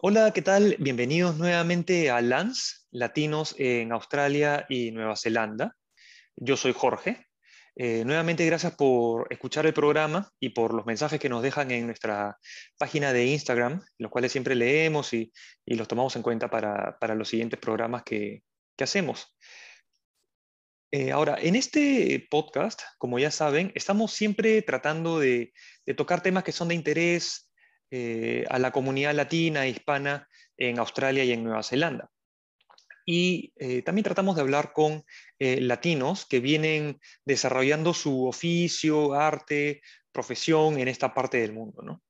Hola, ¿qué tal? Bienvenidos nuevamente a LANS, Latinos en Australia y Nueva Zelanda. Yo soy Jorge. Eh, nuevamente gracias por escuchar el programa y por los mensajes que nos dejan en nuestra página de Instagram, los cuales siempre leemos y, los tomamos en cuenta para, los siguientes programas que, hacemos. Eh, ahora, en este podcast, como ya saben, estamos siempre tratando de, de tocar temas que son de interés eh, a la comunidad latina hispana en Australia y en Nueva Zelanda. Y eh, también tratamos de hablar con eh, latinos que vienen desarrollando su oficio, arte, profesión en esta parte del mundo.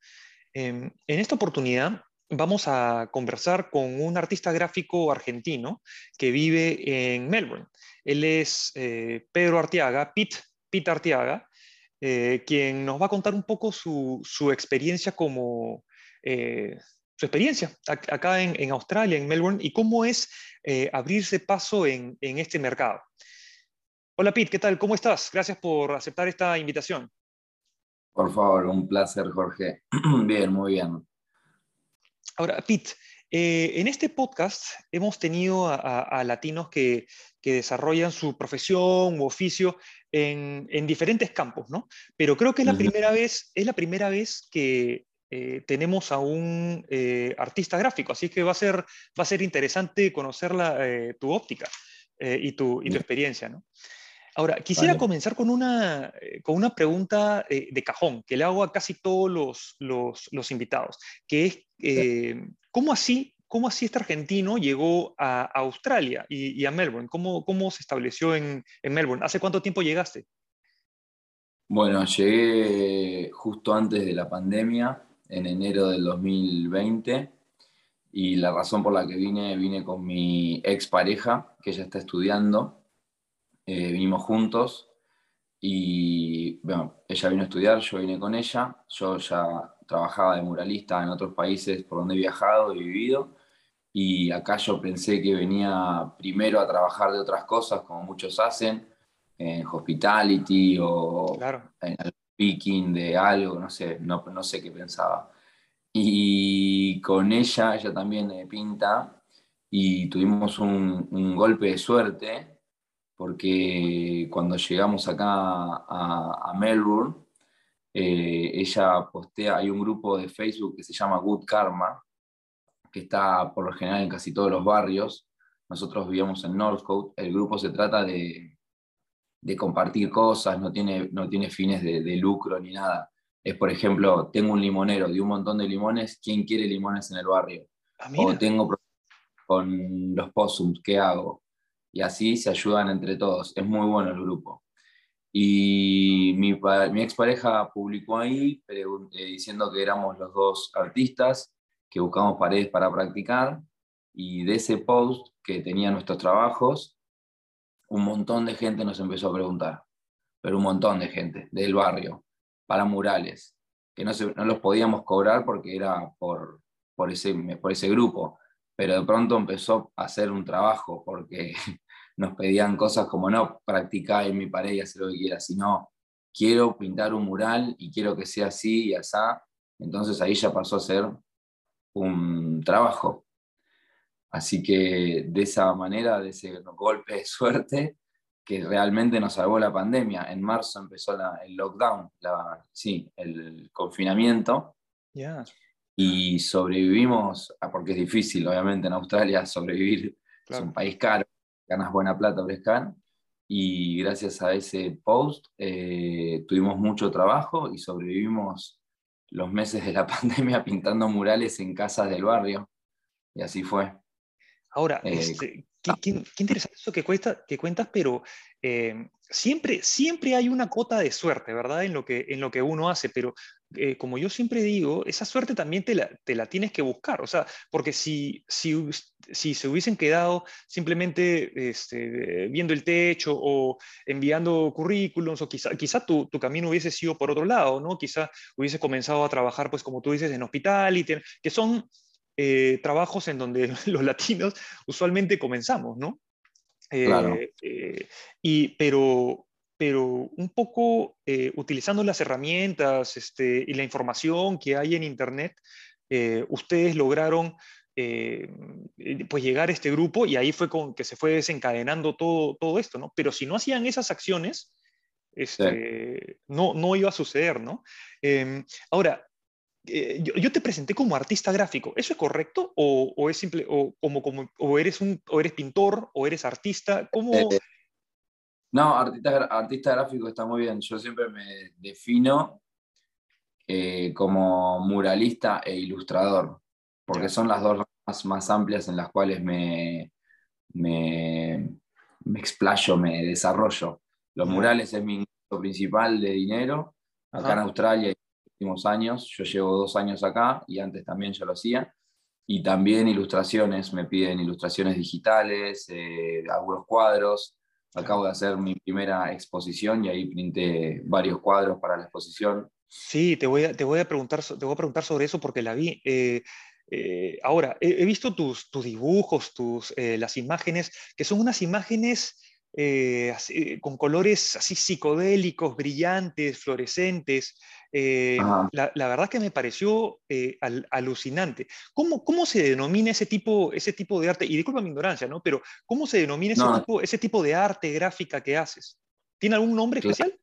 Em, en esta oportunidad vamos a conversar con un artista gráfico argentino que vive en Melbourne. Él es Pedro Arteaga, Pete, Pete Arteaga, eh, quien nos va a contar un poco su, experiencia como, eh, su experiencia acá en, Australia, en Melbourne, y cómo es eh, abrirse paso en, este mercado. Hola Pete, ¿qué tal? ¿Cómo estás? Gracias por aceptar esta invitación. Por favor, un placer, Jorge. bien, muy bien. Ahora, Pete, en este podcast hemos tenido a, latinos que, que, desarrollan su profesión u oficio en, diferentes campos, ¿no? Pero creo que es la, primera, vez, es la primera vez que eh, tenemos a un eh, artista gráfico, así que va a ser, va a ser interesante conocer eh, tu óptica y, tu, y tu experiencia, ¿no? Ahora, quisiera comenzar con una, con una pregunta de cajón que le hago a casi todos los, los, los invitados, que es, ¿cómo así ¿cómo así este argentino llegó a, Australia y, a Melbourne? ¿Cómo, ¿Cómo, se estableció en, Melbourne? ¿Hace cuánto tiempo llegaste? Bueno, llegué justo antes de la pandemia, en enero del 2020, y la razón por la que vine, vine con mi expareja, que ella está estudiando, eh, vinimos juntos, y bueno, ella vino a estudiar, yo vine con ella, yo ya trabajaba de muralista en otros países por donde he viajado y vivido, y acá yo pensé que venía primero a trabajar de otras cosas, como muchos hacen, en hospitality o en el picking de algo, no sé, no, no sé qué pensaba. Y con ella, ella también pinta, y tuvimos un, golpe de suerte, porque cuando llegamos acá a, Melbourne, eh, ella postea, hay un grupo de Facebook que se llama Good Karma, que está por lo general en casi todos los barrios. Nosotros vivíamos en Northcote. El grupo se trata de, de compartir cosas, no tiene, no tiene fines de, de, lucro ni nada. Es, por ejemplo, tengo un limonero de un montón de limones, ¿quién quiere limones en el barrio? Ah, o tengo con los possums, ¿qué hago? Y así se ayudan entre todos. Es muy bueno el grupo. Y mi, mi expareja publicó ahí eh, diciendo que éramos los dos artistas que buscamos paredes para practicar y de ese post que tenía nuestros trabajos, un montón de gente nos empezó a preguntar, pero un montón de gente del barrio, para murales, que no, no los podíamos cobrar porque era por ese grupo, pero de pronto empezó a hacer un trabajo porque nos pedían cosas como no practicar en mi pared y hacer lo que quiera, sino quiero pintar un mural y quiero que sea así y así. Entonces ahí ya pasó a ser un trabajo. Así que de esa manera, de ese golpe de suerte, que realmente nos salvó la pandemia. En marzo empezó el lockdown, la, sí, el confinamiento. Y sobrevivimos, ah, porque es difícil, obviamente, en Australia sobrevivir. Es un país caro, ganas buena plata pescar. Y gracias a ese post eh, tuvimos mucho trabajo y sobrevivimos los meses de la pandemia pintando murales en casas del barrio. Y así fue. Ahora, eh, este, qué, interesante eso que, cuesta, que cuentas, pero eh, siempre, siempre hay una cota de suerte, ¿verdad? En lo que, en lo que uno hace, pero eh, como yo siempre digo, esa suerte también te la, te la, tienes que buscar, o sea, porque si, si, si se hubiesen quedado simplemente este, viendo el techo o enviando currículums, o quizá, quizá tu, tu, camino hubiese sido por otro lado, ¿no? Quizá hubiese comenzado a trabajar, pues como tú dices, en hospitality, que son eh, trabajos en donde los latinos usualmente comenzamos, ¿no? claro. Eh, eh, y, pero, pero un poco utilizando las herramientas este, y la información que hay en Internet, ustedes lograron pues llegar a este grupo y ahí fue con que se fue desencadenando todo, todo esto, ¿no? Pero si no hacían esas acciones, este, no, no iba a suceder, ¿no? Em, ahora, eh, yo, te presenté como artista gráfico, ¿eso es correcto? ¿O, es simple, o, como, como, o, eres un, o eres pintor, o eres artista? ¿Cómo...? Eh, eh, no, artista, artista gráfico está muy bien. Yo siempre me defino como muralista e ilustrador, porque son las dos más, más amplias en las cuales me, me, me explayo, me desarrollo. Los murales es mi ingreso principal de dinero. Acá en Australia últimos años. Yo llevo dos años acá y antes también yo lo hacía. Y también ilustraciones, me piden ilustraciones digitales, eh, algunos cuadros. Acabo de hacer mi primera exposición y ahí pinté varios cuadros para la exposición. Sí, te voy a, te voy a, preguntar, te voy a preguntar sobre eso porque la vi. Eh, eh, ahora, he, visto tus, tus dibujos, tus, las imágenes, que son unas imágenes eh, con colores así psicodélicos, brillantes, fluorescentes. Eh, la, verdad que me pareció eh, alucinante. ¿Cómo, ¿Cómo, se denomina ese tipo, ese tipo de arte? Y disculpa mi ignorancia, ¿no? Pero ¿cómo se denomina ese, tipo, ese tipo de arte gráfica que haces? ¿Tiene algún nombre especial?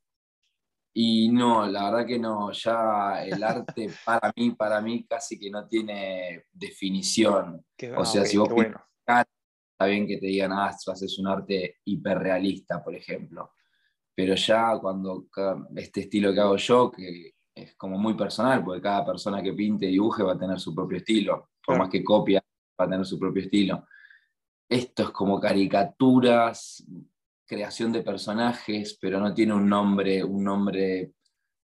Y no, la verdad que no, ya el arte para mí, para mí casi que no tiene definición. o sea, si vos bueno está bien que te digan, ah, haces un arte hiperrealista, por ejemplo. Pero ya cuando este estilo que hago yo, que es como muy personal, porque cada persona que pinte y dibuje va a tener su propio estilo, por más que copia, va a tener su propio estilo. Esto es como caricaturas, creación de personajes, pero no tiene un nombre, un nombre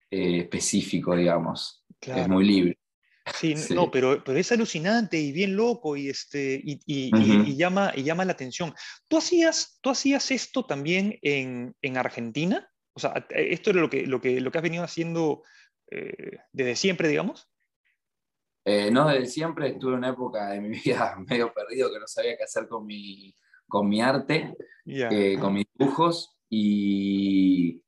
eh, específico, digamos. Es muy libre. Sí, no, pero, pero es alucinante y bien loco y, este, y, y, llama, y llama la atención. ¿Tú hacías, tú hacías esto también en, en Argentina? O sea, ¿esto es lo que, lo que, lo que has venido haciendo eh, desde siempre, digamos? Eh, no, desde siempre estuve en una época de mi vida medio perdido que no sabía qué hacer con mi, con mi arte, eh, con mis dibujos y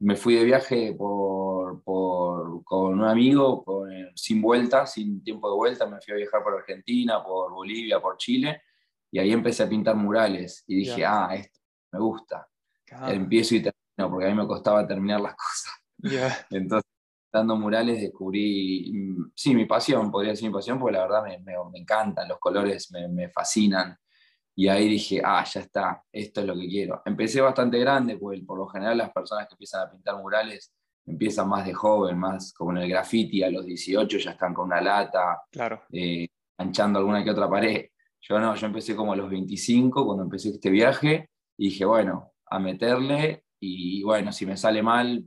me fui de viaje por, por, con un amigo sin vuelta, sin tiempo de vuelta, me fui a viajar por Argentina, por Bolivia, por Chile, y ahí empecé a pintar murales y dije, ah, esto me gusta. Empiezo y termino, porque a mí me costaba terminar las cosas. Entonces, pintando murales descubrí, mm, sí, mi pasión, podría decir mi pasión, porque la verdad me, me, me encantan, los colores me, me fascinan. Y ahí dije, ah, ya está, esto es lo que quiero. Empecé bastante grande, porque por lo general las personas que empiezan a pintar murales empiezan más de joven, más como en el graffiti, a los 18 ya están con una lata, claro. Eh, anchando alguna que otra pared. Yo no, yo empecé como a los 25 cuando empecé este viaje y dije, bueno, a meterle y bueno, si me sale mal,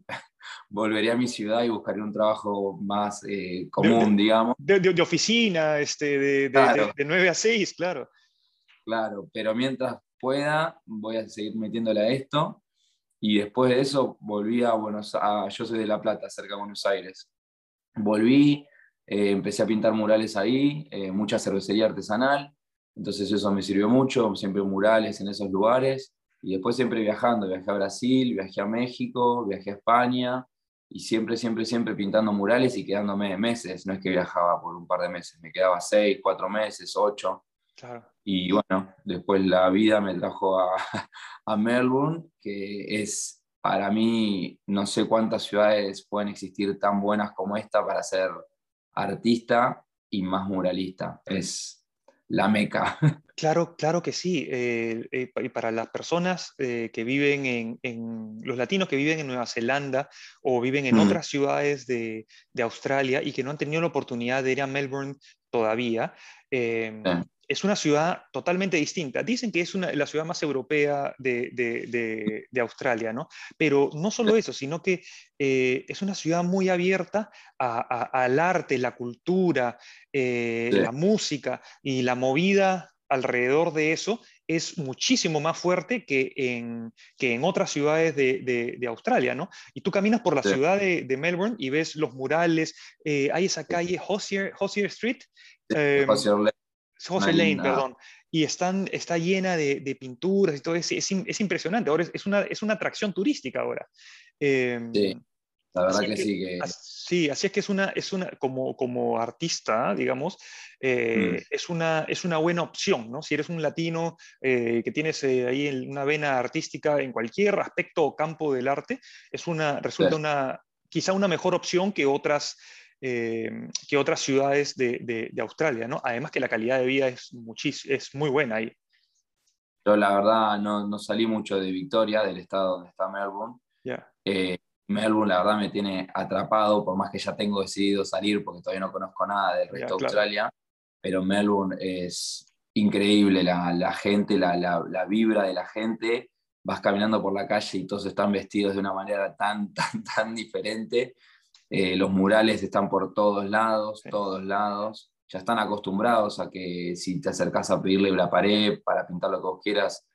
volveré a mi ciudad y buscaré un trabajo más eh, común, digamos. De, oficina, este, de, de 9 a 6, claro. Claro, pero mientras pueda, voy a seguir metiéndole a esto. Y después de eso volví a Buenos Aires, yo soy de La Plata, cerca de Buenos Aires. Volví, eh, empecé a pintar murales ahí, eh, mucha cervecería artesanal, entonces eso me sirvió mucho, siempre murales en esos lugares. Y después siempre viajando, viajé a Brasil, viajé a México, viajé a España, y siempre, siempre, siempre pintando murales y quedándome meses, no es que viajaba por un par de meses, me quedaba seis, cuatro meses, ocho. Y bueno, después la vida me trajo a, a, Melbourne, que es para mí, no sé cuántas ciudades pueden existir tan buenas como esta para ser artista y más muralista. Es la meca. Claro, claro que sí. Eh, eh, y para las personas eh, que viven en, en, los latinos que viven en Nueva Zelanda o viven en mm. otras ciudades de, de, Australia y que no han tenido la oportunidad de ir a Melbourne todavía, es una ciudad totalmente distinta. Dicen que es la ciudad más europea de, Australia, ¿no? Pero no solo eso, sino que eh, es una ciudad muy abierta al arte, la cultura, eh, la música y la movida alrededor de eso es muchísimo más fuerte que en, que en otras ciudades de, Australia, ¿no? Y tú caminas por la ciudad de, Melbourne y ves los murales, eh, hay esa calle Hosier, Street. José Lane, perdón. Y están, está llena de, pinturas y todo, es, es, impresionante. Ahora es, una, es una atracción turística ahora. Em, La verdad que, sí que... Sí, así es que es una, es una como, como artista, digamos, eh, mm. es, una, es una buena opción, ¿no? Si eres un latino eh, que tienes eh, ahí una vena artística en cualquier aspecto o campo del arte, es una, resulta una, quizá una mejor opción que otras, que otras ciudades de, de, Australia, ¿no? Además que la calidad de vida es, es muy buena ahí. Yo la verdad no, no, salí mucho de Victoria, del estado donde está Melbourne. Melbourne la verdad me tiene atrapado, por más que ya tengo decidido salir porque todavía no conozco nada del resto de Australia, pero Melbourne es increíble, la, la gente, la, la, la, vibra de la gente, vas caminando por la calle y todos están vestidos de una manera tan, tan, tan diferente, eh, los murales están por todos lados, todos lados, ya están acostumbrados a que si te acercas a pedirle la pared para pintar lo que vos quieras,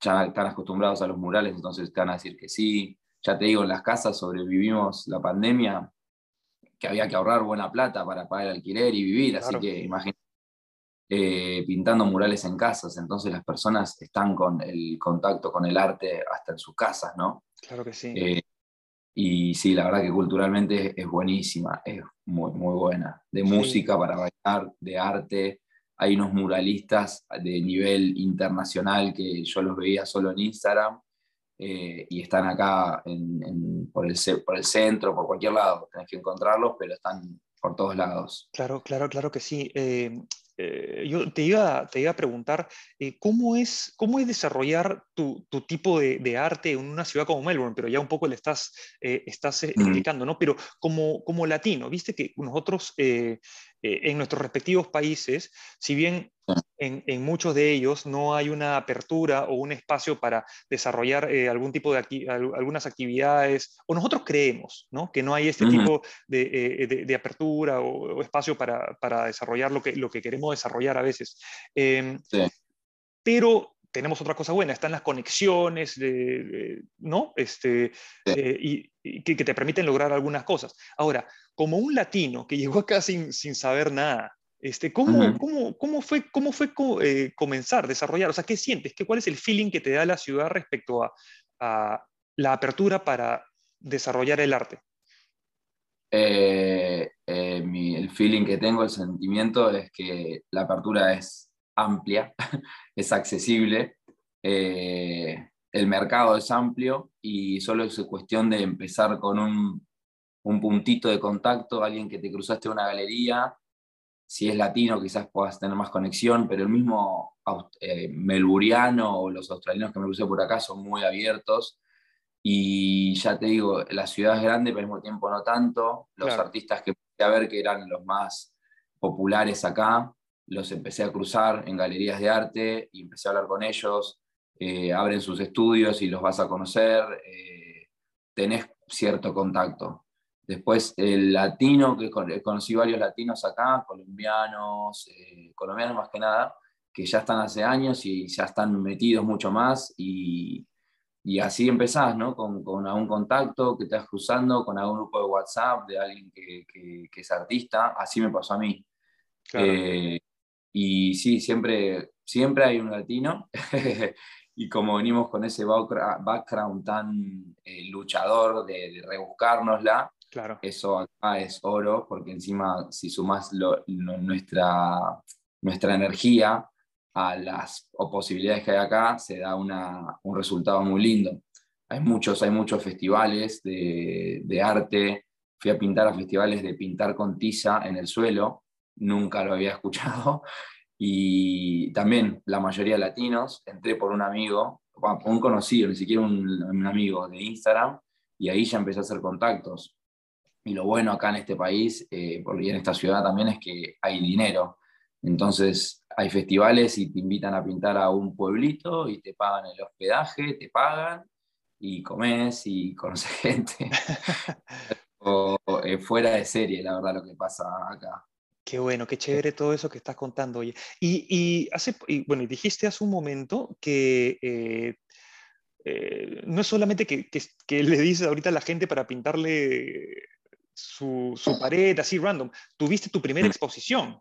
ya están acostumbrados a los murales, entonces te van a decir que sí, ya te digo, en las casas sobrevivimos la pandemia, que había que ahorrar buena plata para pagar el alquiler y vivir, así que imagínate, eh, pintando murales en casas, entonces las personas están con el contacto con el arte hasta en sus casas, ¿no? Claro que sí. Eh, y sí, la verdad que culturalmente es buenísima, es muy, muy buena. De música para bailar, de arte. Hay unos muralistas de nivel internacional que yo los veía solo en Instagram eh, y están acá por, el, por el centro, por cualquier lado. Tenés que encontrarlos, pero están por todos lados. Claro, claro, claro que sí. Eh, eh, yo te iba, te iba a preguntar, ¿cómo, es, ¿cómo es desarrollar tu, tu tipo de, de, arte en una ciudad como Melbourne? Pero ya un poco le estás, estás explicando, ¿no? Pero como, como latino, viste que nosotros en nuestros respectivos países, si bien en, muchos de ellos no hay una apertura o un espacio para desarrollar eh, algún tipo de algunas actividades, o nosotros creemos ¿no? que no hay este tipo eh, de, de, apertura o, espacio para, para, desarrollar lo que, lo que queremos desarrollar a veces. Em, pero tenemos otra cosa buena, están las conexiones, ¿no? Este, eh, y, que, te permiten lograr algunas cosas. Ahora, como un latino que llegó acá sin, sin saber nada, este, ¿cómo, cómo, cómo, fue, cómo fue eh, comenzar, desarrollar? O sea, ¿qué sientes? ¿Qué, ¿Cuál es el feeling que te da la ciudad respecto a, la apertura para desarrollar el arte? Eh, el feeling que tengo, el sentimiento es que la apertura es amplia, es accesible, el mercado es amplio y solo es cuestión de empezar con un, un puntito de contacto, alguien que te cruzaste una galería si es latino quizás puedas tener más conexión, pero el mismo eh, melburiano o los australianos que me crucé por acá son muy abiertos. Y ya te digo, la ciudad es grande, pero al mismo tiempo no tanto. Los artistas que a ver que eran los más populares acá, los empecé a cruzar en galerías de arte y empecé a hablar con ellos. Eh, abren sus estudios y los vas a conocer. Eh, tenés cierto contacto. Después el latino, que conocí varios latinos acá, colombianos, eh, colombianos más que nada, que ya están hace años y ya están metidos mucho más y, y así empezás, ¿no? Con, con, algún contacto que estás cruzando, con algún grupo de WhatsApp de alguien que, que, es artista, así me pasó a mí. Eh, y sí, siempre, siempre hay un latino y como venimos con ese background tan eh, luchador de, de rebuscárnosla, eso acá es oro, porque encima si sumas nuestra, nuestra energía a las posibilidades que hay acá, se da una, un resultado muy lindo. Hay muchos, hay muchos festivales de, de, arte. Fui a pintar a festivales de pintar con tiza en el suelo, nunca lo había escuchado. Y también la mayoría latinos, entré por un amigo, un conocido, ni siquiera un, un amigo de Instagram, y ahí ya empecé a hacer contactos. Y lo bueno acá en este país, eh, y en esta ciudad también, es que hay dinero. Entonces hay festivales y te invitan a pintar a un pueblito y te pagan el hospedaje, te pagan y comes y conoces gente. o, eh, fuera de serie, la verdad, lo que pasa acá. Qué bueno, qué chévere todo eso que estás contando, oye. Y, y hace, y, bueno, dijiste hace un momento que eh, eh, no es solamente que, que, que, le dices ahorita a la gente para pintarle su, su, pared así random. Tuviste tu primera mm. exposición.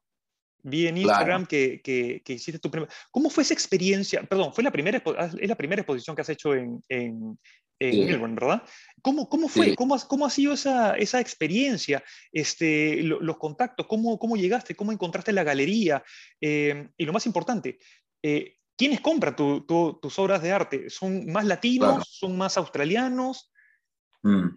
Vi en Instagram que, que, que, hiciste tu primera... ¿Cómo fue esa experiencia? Perdón, ¿fue la primera, ¿es la primera exposición que has hecho en, en, en Melbourne, ¿verdad? ¿Cómo, cómo fue? ¿Cómo, ¿Cómo, ha sido esa, esa experiencia? Este, los contactos, ¿cómo, ¿cómo llegaste? ¿Cómo encontraste la galería? Eh, y lo más importante, eh, ¿quiénes compran tus obras de arte? ¿Son más latinos? ¿Son más australianos? Mm.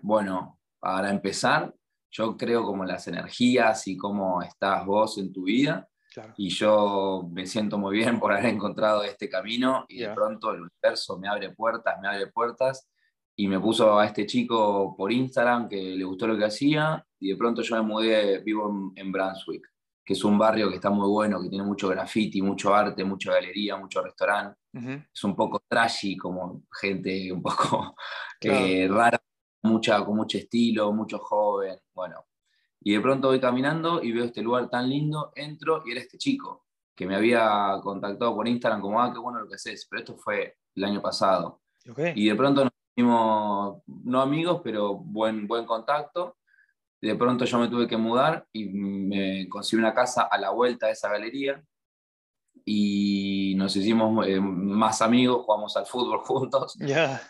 bueno, para empezar, yo creo como las energías y cómo estás vos en tu vida. Y yo me siento muy bien por haber encontrado este camino y de pronto el universo me abre puertas, me abre puertas y me puso a este chico por Instagram que le gustó lo que hacía y de pronto yo me mudé, vivo en, Brunswick, que es un barrio que está muy bueno, que tiene mucho graffiti, mucho arte, mucha galería, mucho restaurante. Es un poco trashy, como gente un poco eh, rara mucha, con mucho estilo, mucho joven, bueno. Y de pronto voy caminando y veo este lugar tan lindo, entro y era este chico que me había contactado por Instagram como, ah, qué bueno lo que haces, pero esto fue el año pasado. Y de pronto nos hicimos, no amigos, pero buen, buen contacto. De pronto yo me tuve que mudar y me conseguí una casa a la vuelta de esa galería y nos hicimos eh, más amigos, jugamos al fútbol juntos.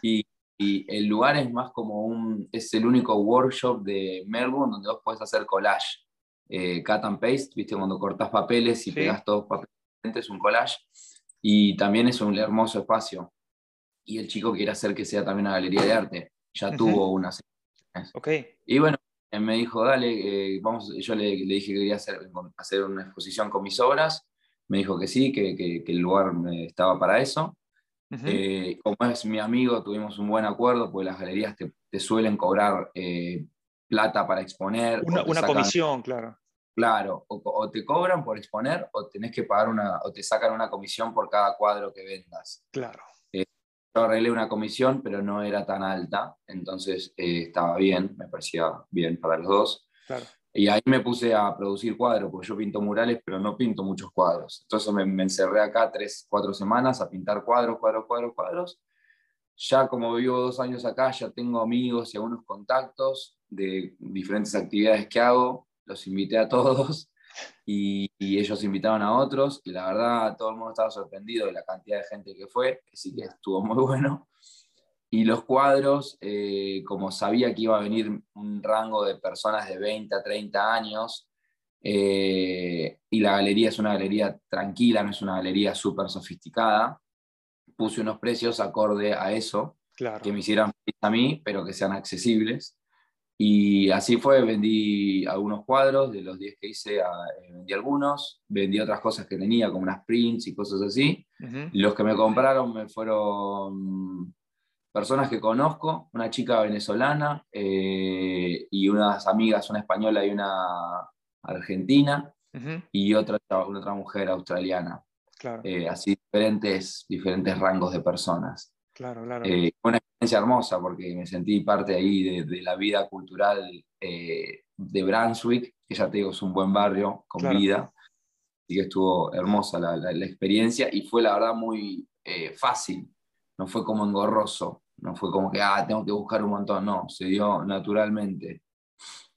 Y, y el lugar es más como un, es el único workshop de Melbourne donde vos podés hacer collage, eh, cut and paste, viste, cuando cortás papeles y pegas todos papeles, es un collage, y también es un hermoso espacio. Y el chico quiere hacer que sea también una galería de arte, ya tuvo unas. Okay. Y bueno, me dijo, dale, eh, vamos, yo le, le, dije que quería hacer, hacer una exposición con mis obras, me dijo que sí, que, que, que el lugar estaba para eso. Eh, como es mi amigo, tuvimos un buen acuerdo, porque las galerías te, suelen cobrar eh, plata para exponer. Una, comisión, claro. Claro, o, te cobran por exponer o tenés que pagar una, o te sacan una comisión por cada cuadro que vendas. Claro. Eh, yo arreglé una comisión, pero no era tan alta, entonces estaba bien, me parecía bien para los dos. Claro. Y ahí me puse a producir cuadros, porque yo pinto murales, pero no pinto muchos cuadros. Entonces me, encerré acá tres, cuatro semanas a pintar cuadros, cuadros, cuadros, cuadros. Ya como vivo dos años acá, ya tengo amigos y algunos contactos de diferentes actividades que hago. Los invité a todos y, y ellos invitaron a otros. Y la verdad, todo el mundo estaba sorprendido de la cantidad de gente que fue, que sí que estuvo muy bueno. Y los cuadros, eh, como sabía que iba a venir un rango de personas de 20 a 30 años, eh, y la galería es una galería tranquila, no es una galería súper sofisticada, puse unos precios acorde a eso, que me hicieran a mí, pero que sean accesibles. Y así fue, vendí algunos cuadros, de los 10 que hice, eh, vendí algunos, vendí otras cosas que tenía, como unas prints y cosas así. Los que me compraron me fueron personas que conozco, una chica venezolana eh, y unas amigas, una española y una argentina, y otra, otra mujer australiana. Claro. Eh, así diferentes, diferentes rangos de personas. Claro, claro. Eh, una experiencia hermosa porque me sentí parte ahí de, la vida cultural de Brunswick, que ya te digo, es un buen barrio con vida. Así que estuvo hermosa la, la, experiencia y fue la verdad muy fácil no fue como engorroso, no fue como que, ah, tengo que buscar un montón, no, se dio naturalmente.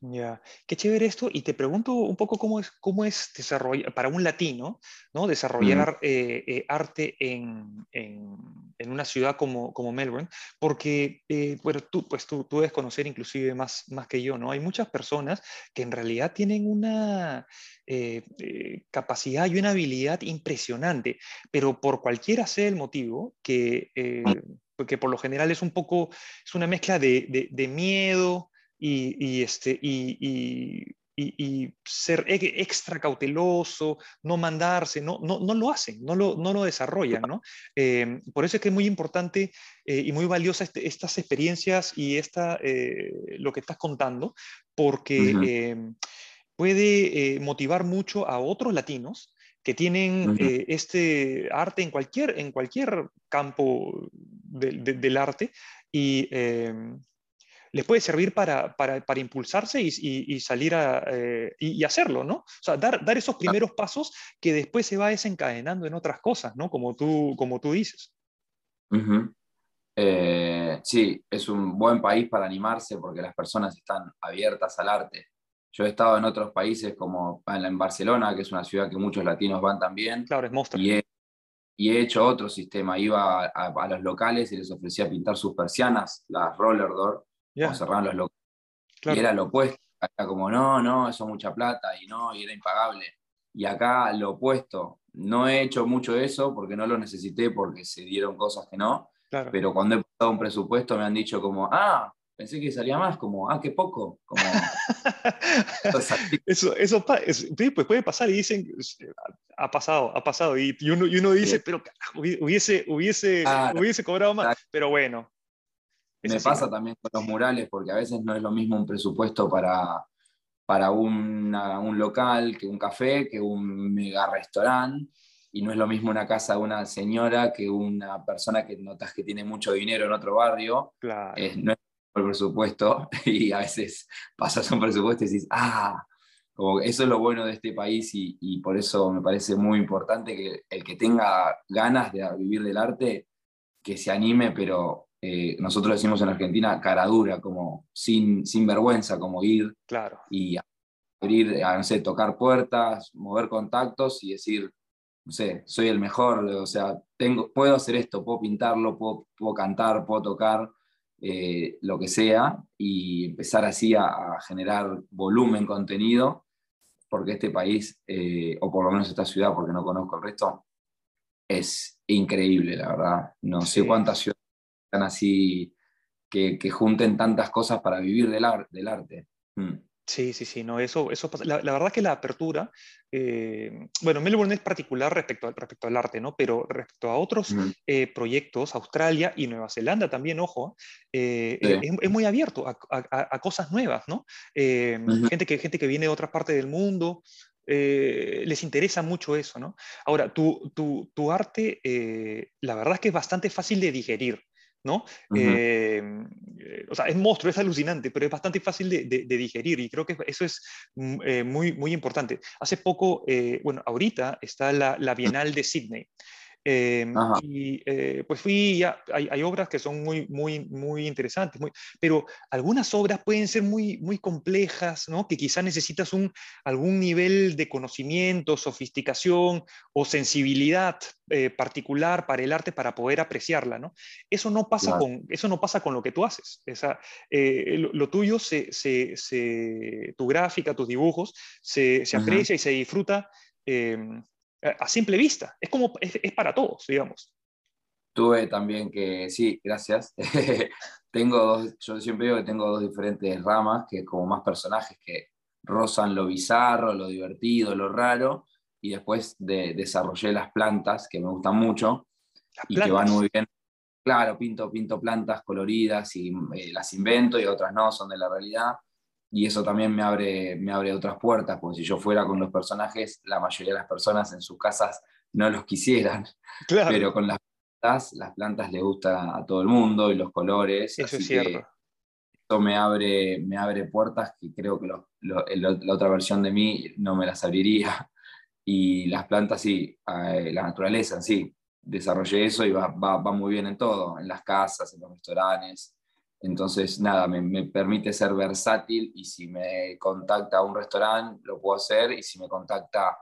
Ya, qué chévere esto. Y te pregunto un poco cómo es, cómo es desarrollar, para un latino, ¿no? desarrollar eh, eh, arte en, en, en, una ciudad como, como Melbourne, porque, eh, bueno, tú, pues tú, tú debes conocer inclusive más, más que yo, ¿no? Hay muchas personas que en realidad tienen una capacidad y una habilidad impresionante, pero por cualquiera sea el motivo, que, que por lo general es un poco, es una mezcla de, de, de miedo, y, este, y, y, ser e, extra cauteloso, no mandarse, no, no, no lo hacen, no lo, no lo desarrollan. ¿no? Em, por eso es que es muy importante eh, y muy valiosa este, estas experiencias y esta, eh, lo que estás contando, porque puede eh, motivar mucho a otros latinos que tienen este arte en cualquier, en cualquier campo del arte y les puede servir para, para, para impulsarse y, y, salir a, eh, y, hacerlo, ¿no? O sea, dar, dar esos primeros pasos que después se va desencadenando en otras cosas, ¿no? Como tú, como tú dices. Eh, sí, es un buen país para animarse porque las personas están abiertas al arte. Yo he estado en otros países como en Barcelona, que es una ciudad que muchos latinos van también. Claro, es monstruo. Y y he hecho otro sistema. Iba a, los locales y les ofrecía pintar sus persianas, las roller door, yeah. cerraban los locales. Y era lo opuesto. Era como, no, no, eso es mucha plata y no, y era impagable. Y acá lo opuesto. No he hecho mucho eso porque no lo necesité, porque se dieron cosas que no. Pero cuando he pasado un presupuesto me han dicho como, ah, pensé que salía más, como, ah, qué poco. Como, eso, eso, pues puede pasar y dicen, ha pasado, ha pasado. Y, uno, y uno, dice, pero hubiese, hubiese, hubiese cobrado más. Pero bueno. Me pasa también con los murales, porque a veces no es lo mismo un presupuesto para, para un local que un café, que un mega restaurante y no es lo mismo una casa de una señora que una persona que notas que tiene mucho dinero en otro barrio. Claro. no es el presupuesto y a veces pasas un presupuesto y dices, ah, como eso es lo bueno de este país y, por eso me parece muy importante que el que tenga ganas de vivir del arte, que se anime, pero eh, nosotros decimos en Argentina cara dura, como sin, sin vergüenza, como ir claro. y abrir, a, no sé, tocar puertas, mover contactos y decir, no sé, soy el mejor, o sea, tengo, puedo hacer esto, puedo pintarlo, puedo, puedo cantar, puedo tocar, eh, lo que sea, y empezar así a, generar volumen, contenido, porque este país, eh, o por lo menos esta ciudad, porque no conozco el resto, es increíble, la verdad. No sé cuántas ciudades así que, que, junten tantas cosas para vivir del, del arte. Mm. Sí, sí, sí, no, eso, eso pasa. La, verdad que la apertura, eh, bueno, Melbourne es particular respecto, respecto al arte, ¿no? Pero respecto a otros eh, proyectos, Australia y Nueva Zelanda también, ojo, eh, es, muy abierto a, cosas nuevas, ¿no? gente, que, gente que viene de otras partes del mundo, les interesa mucho eso, ¿no? Ahora, tu, tu, tu arte, la verdad es que es bastante fácil de digerir. ¿No? Em, eh, o sea, es monstruo, es alucinante, pero es bastante fácil de, digerir y creo que eso es mm, eh, muy, muy importante. Hace poco, eh, bueno, ahorita está la, la Bienal de Sydney. Em, y eh, pues fui, ya, hay, obras que son muy, muy, muy interesantes, muy, pero algunas obras pueden ser muy, muy complejas, ¿no? que quizás necesitas un, algún nivel de conocimiento, sofisticación o sensibilidad eh, particular para el arte para poder apreciarla. ¿no? Eso, no pasa con, eso no pasa con lo que tú haces. Esa, eh, lo, tuyo, se, se, tu gráfica, tus dibujos, se, se aprecia y se disfruta em, a simple vista. Es como, es, para todos, digamos. Tuve también que, sí, gracias. tengo dos, yo siempre digo que tengo dos diferentes ramas, que como más personajes que rozan lo bizarro, lo divertido, lo raro, y después de, desarrollé las plantas, que me gustan mucho, y que van muy bien. Claro, pinto, pinto plantas coloridas y eh, las invento y otras no, son de la realidad y eso también me abre, me abre otras puertas, porque si yo fuera con los personajes, la mayoría de las personas en sus casas no los quisieran, pero con las plantas, las plantas le gusta a todo el mundo y los colores. Eso es cierto. Eso me abre, me abre puertas que creo que la otra versión de mí no me las abriría. Y las plantas sí, eh, la naturaleza sí, desarrollé eso y va, va, va muy bien en todo, en las casas, en los restaurantes, entonces, nada, me, permite ser versátil y si me contacta un restaurante, lo puedo hacer y si me contacta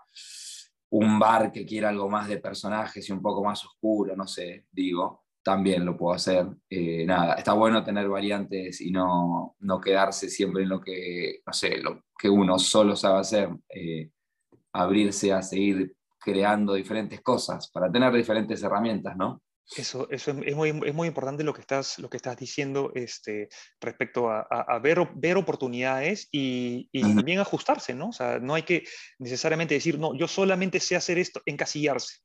un bar que quiera algo más de personajes y un poco más oscuro, no sé, digo, también lo puedo hacer. Eh, nada, está bueno tener variantes y no, no, quedarse siempre en lo que, lo que uno solo sabe hacer, eh, abrirse a seguir creando diferentes cosas para tener diferentes herramientas, ¿no? Eso, eso es, muy, es, muy, importante lo que estás, lo que estás diciendo este, respecto a, a, ver, ver, oportunidades y, y también ajustarse, ¿no? O sea, no hay que necesariamente decir, no, yo solamente sé hacer esto, encasillarse.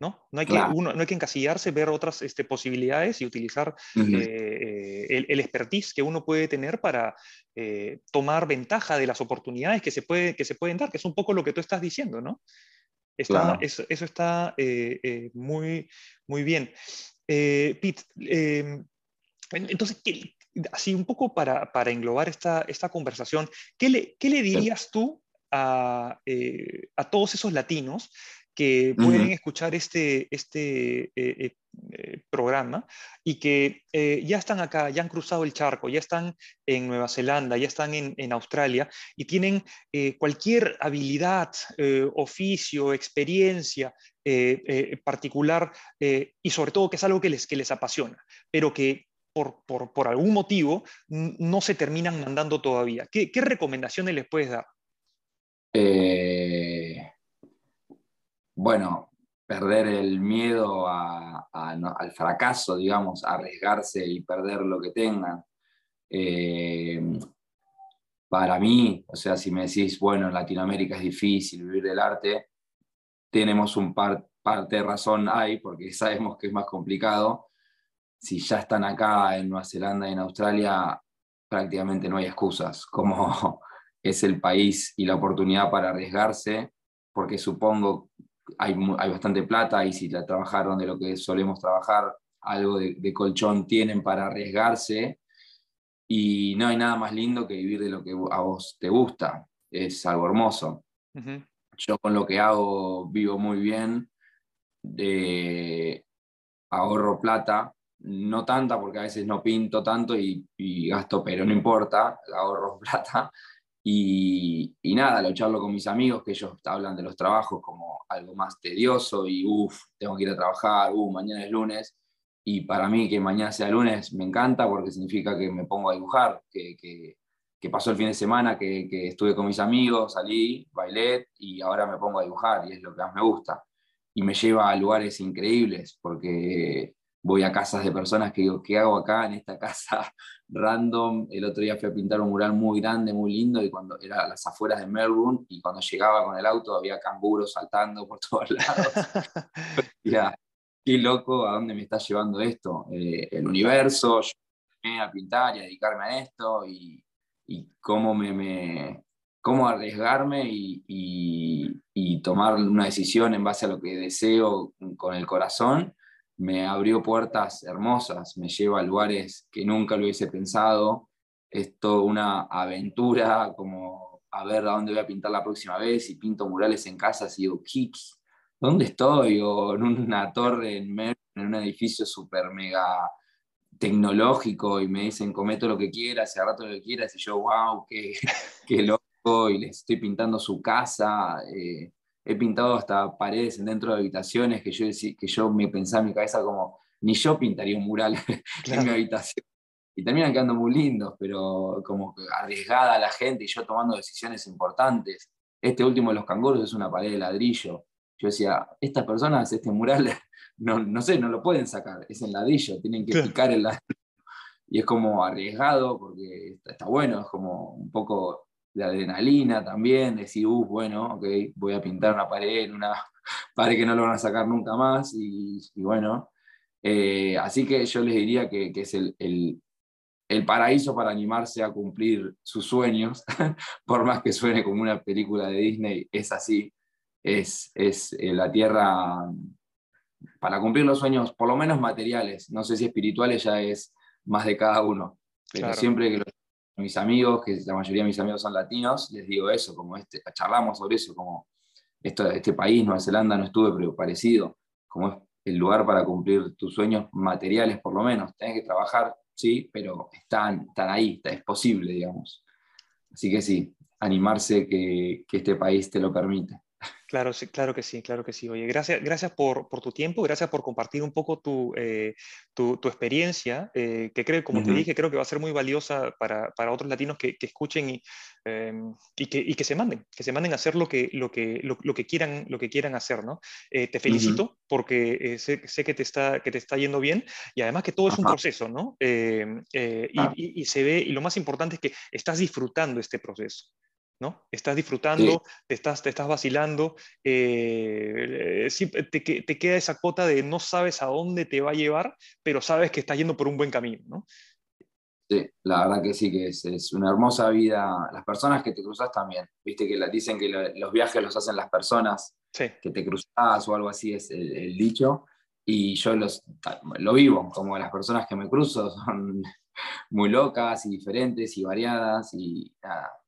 ¿no? No hay, que, uno, no hay que encasillarse, ver otras este, posibilidades y utilizar eh, el, el, expertise que uno puede tener para eh, tomar ventaja de las oportunidades que se, puede, que se pueden dar, que es un poco lo que tú estás diciendo, ¿no? Eso, está eh, muy, muy bien. Eh, Pete, em, entonces, así un poco para, para englobar esta, esta conversación, ¿qué le, qué le dirías tú a, eh, a, todos esos latinos que pueden escuchar este, este eh, eh, programa y que ya están acá, ya han cruzado el charco, ya están en Nueva Zelanda, ya están en, en Australia y tienen cualquier habilidad, oficio, experiencia particular y sobre todo que es algo que les, que les apasiona, pero que por, algún motivo no se terminan mandando todavía. ¿Qué, recomendaciones les puedes dar? Eh, bueno, perder el miedo al fracaso, digamos, arriesgarse y perder lo que tengan. Eh, para mí, o sea, si me decís, bueno, en Latinoamérica es difícil vivir del arte, tenemos un par, parte de razón ahí, porque sabemos que es más complicado, si ya están acá en Nueva Zelanda y en Australia, prácticamente no hay excusas, como es el país y la oportunidad para arriesgarse, porque supongo hay, hay bastante plata y si la trabajaron de lo que solemos trabajar, algo de, colchón tienen para arriesgarse y no hay nada más lindo que vivir de lo que a vos te gusta, es algo hermoso. Yo con lo que hago vivo muy bien, de, ahorro plata no tanta porque a veces no pinto tanto y, gasto, pero no importa, ahorro plata. Y, nada, lo charlo con mis amigos que ellos hablan de los trabajos como algo más tedioso y uff, tengo que ir a trabajar, uff, mañana es lunes. Y para mí que mañana sea lunes me encanta porque significa que me pongo a dibujar, que, que, pasó el fin de semana, que, que, estuve con mis amigos, salí, bailé y ahora me pongo a dibujar y es lo que más me gusta. Y me lleva a lugares increíbles porque voy a casas de personas que digo, ¿qué hago acá en esta casa random? El otro día fui a pintar un mural muy grande, muy lindo, y cuando era a las afueras de Melbourne, y cuando llegaba con el auto había canguros saltando por todos lados. ya, qué loco, ¿a dónde me está llevando esto? Eh, el universo, yo me a pintar y a dedicarme a esto, y, cómo me, cómo arriesgarme y, y tomar una decisión en base a lo que deseo con el corazón me abrió puertas hermosas, me lleva a lugares que nunca lo hubiese pensado. Es toda una aventura, como a ver a dónde voy a pintar la próxima vez, y pinto murales en casa y digo, Kicks, ¿dónde estoy? O en una torre en, en un edificio súper mega tecnológico y me dicen, cometo lo que quieras, haga rato lo que quieras, y yo, wow, qué, qué loco, y les estoy pintando su casa. Eh, he pintado hasta paredes dentro de habitaciones que yo, que yo me pensaba en mi cabeza como, ni yo pintaría un mural en mi habitación. Y terminan quedando muy lindos, pero como arriesgada a la gente y yo tomando decisiones importantes. Este último de los canguros es una pared de ladrillo. Yo decía, estas personas, este mural, no, no sé, no lo pueden sacar, es en ladrillo, tienen que picar el ladrillo. Y es como arriesgado porque está, está bueno, es como un poco de adrenalina también, decir, uh, bueno, ok, voy a pintar una pared, una pared que no lo van a sacar nunca más, y, bueno, eh, así que yo les diría que, es el, paraíso para animarse a cumplir sus sueños, por más que suene como una película de Disney, es así, es, es eh, la tierra para cumplir los sueños, por lo menos materiales, no sé si espirituales ya es más de cada uno, pero siempre que los mis amigos, que la mayoría de mis amigos son latinos, les digo eso, como este, charlamos sobre eso, como esto, este país, Nueva Zelanda, no estuve, pero parecido, como es el lugar para cumplir tus sueños materiales, por lo menos. Tienes que trabajar, sí, pero están, están ahí, es posible, digamos. Así que sí, animarse que, que este país te lo permite. Claro, sí, claro que sí, claro que sí. Oye, gracias, gracias por, tu tiempo, gracias por compartir un poco tu, eh, experiencia, eh, que creo, como te dije, creo que va a ser muy valiosa para, otros latinos que, escuchen em, y, que, se manden, que se manden a hacer lo que, lo que, lo, que, quieran, lo que quieran hacer, ¿no? Eh, te felicito porque sé, que, te está, que te está yendo bien y además que todo es un proceso, ¿no? Em, y se ve, y lo más importante es que estás disfrutando este proceso. ¿No? Estás disfrutando, te, estás, te estás vacilando, eh, te, queda esa cuota de no sabes a dónde te va a llevar, pero sabes que estás yendo por un buen camino, ¿no? Sí, la verdad que sí, que es, una hermosa vida. Las personas que te cruzas también, viste que dicen que los viajes los hacen las personas que te cruzas o algo así es el, dicho, y yo los, lo vivo, como las personas que me cruzo son muy locas y diferentes y variadas y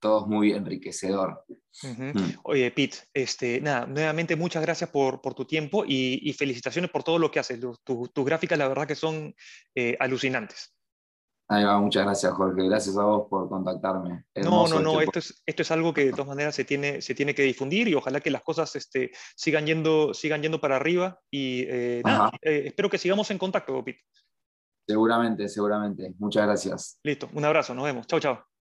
todo es muy enriquecedor. Mm. Oye, Pete, este, nada, nuevamente muchas gracias por, por tu tiempo y, felicitaciones por todo lo que haces. tus gráficas, la verdad que son eh, alucinantes. Ahí va, muchas gracias Jorge, gracias a vos por contactarme. no, no, no, esto es, esto es algo que de todas maneras se tiene, se tiene que difundir y ojalá que las cosas este, sigan, yendo, sigan yendo para arriba y eh, nada, eh, espero que sigamos en contacto, Pete. Seguramente, seguramente. Muchas gracias. Listo, un abrazo, nos vemos. Chao, chao.